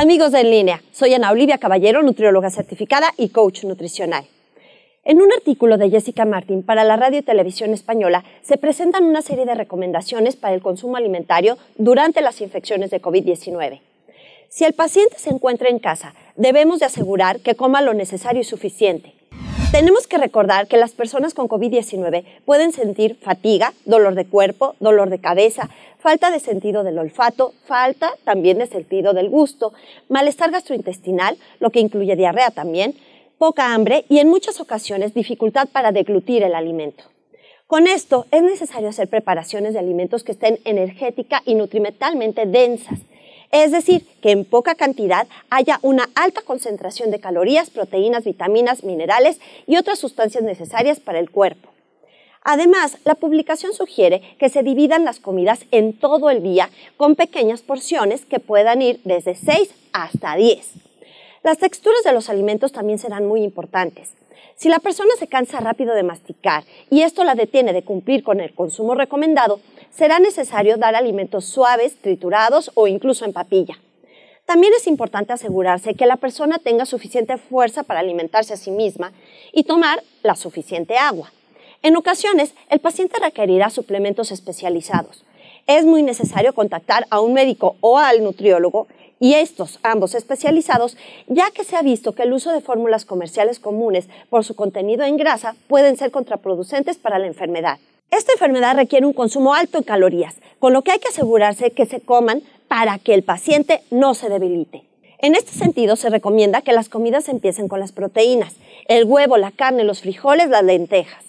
Amigos de En Línea, soy Ana Olivia Caballero, nutrióloga certificada y coach nutricional. En un artículo de Jessica Martin para la Radio y Televisión Española se presentan una serie de recomendaciones para el consumo alimentario durante las infecciones de COVID-19. Si el paciente se encuentra en casa, debemos de asegurar que coma lo necesario y suficiente. Tenemos que recordar que las personas con COVID-19 pueden sentir fatiga, dolor de cuerpo, dolor de cabeza, falta de sentido del olfato, falta también de sentido del gusto, malestar gastrointestinal, lo que incluye diarrea también, poca hambre y en muchas ocasiones dificultad para deglutir el alimento. Con esto es necesario hacer preparaciones de alimentos que estén energética y nutrimentalmente densas es decir, que en poca cantidad haya una alta concentración de calorías, proteínas, vitaminas, minerales y otras sustancias necesarias para el cuerpo. Además, la publicación sugiere que se dividan las comidas en todo el día con pequeñas porciones que puedan ir desde 6 hasta 10. Las texturas de los alimentos también serán muy importantes. Si la persona se cansa rápido de masticar y esto la detiene de cumplir con el consumo recomendado, será necesario dar alimentos suaves, triturados o incluso en papilla. También es importante asegurarse que la persona tenga suficiente fuerza para alimentarse a sí misma y tomar la suficiente agua. En ocasiones, el paciente requerirá suplementos especializados. Es muy necesario contactar a un médico o al nutriólogo y estos, ambos especializados, ya que se ha visto que el uso de fórmulas comerciales comunes por su contenido en grasa pueden ser contraproducentes para la enfermedad. Esta enfermedad requiere un consumo alto en calorías, con lo que hay que asegurarse que se coman para que el paciente no se debilite. En este sentido, se recomienda que las comidas empiecen con las proteínas, el huevo, la carne, los frijoles, las lentejas.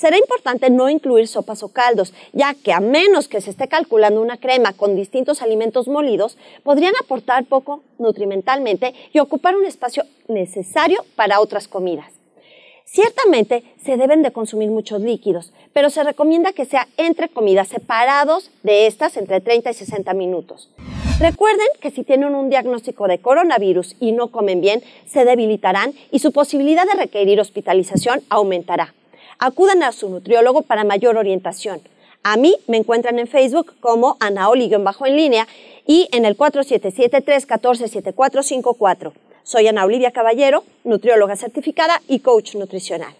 Será importante no incluir sopas o caldos, ya que a menos que se esté calculando una crema con distintos alimentos molidos, podrían aportar poco nutrimentalmente y ocupar un espacio necesario para otras comidas. Ciertamente se deben de consumir muchos líquidos, pero se recomienda que sea entre comidas separados de estas entre 30 y 60 minutos. Recuerden que si tienen un diagnóstico de coronavirus y no comen bien, se debilitarán y su posibilidad de requerir hospitalización aumentará. Acudan a su nutriólogo para mayor orientación. A mí me encuentran en Facebook como bajo en línea y en el 4773 Soy Ana Olivia Caballero, nutrióloga certificada y coach nutricional.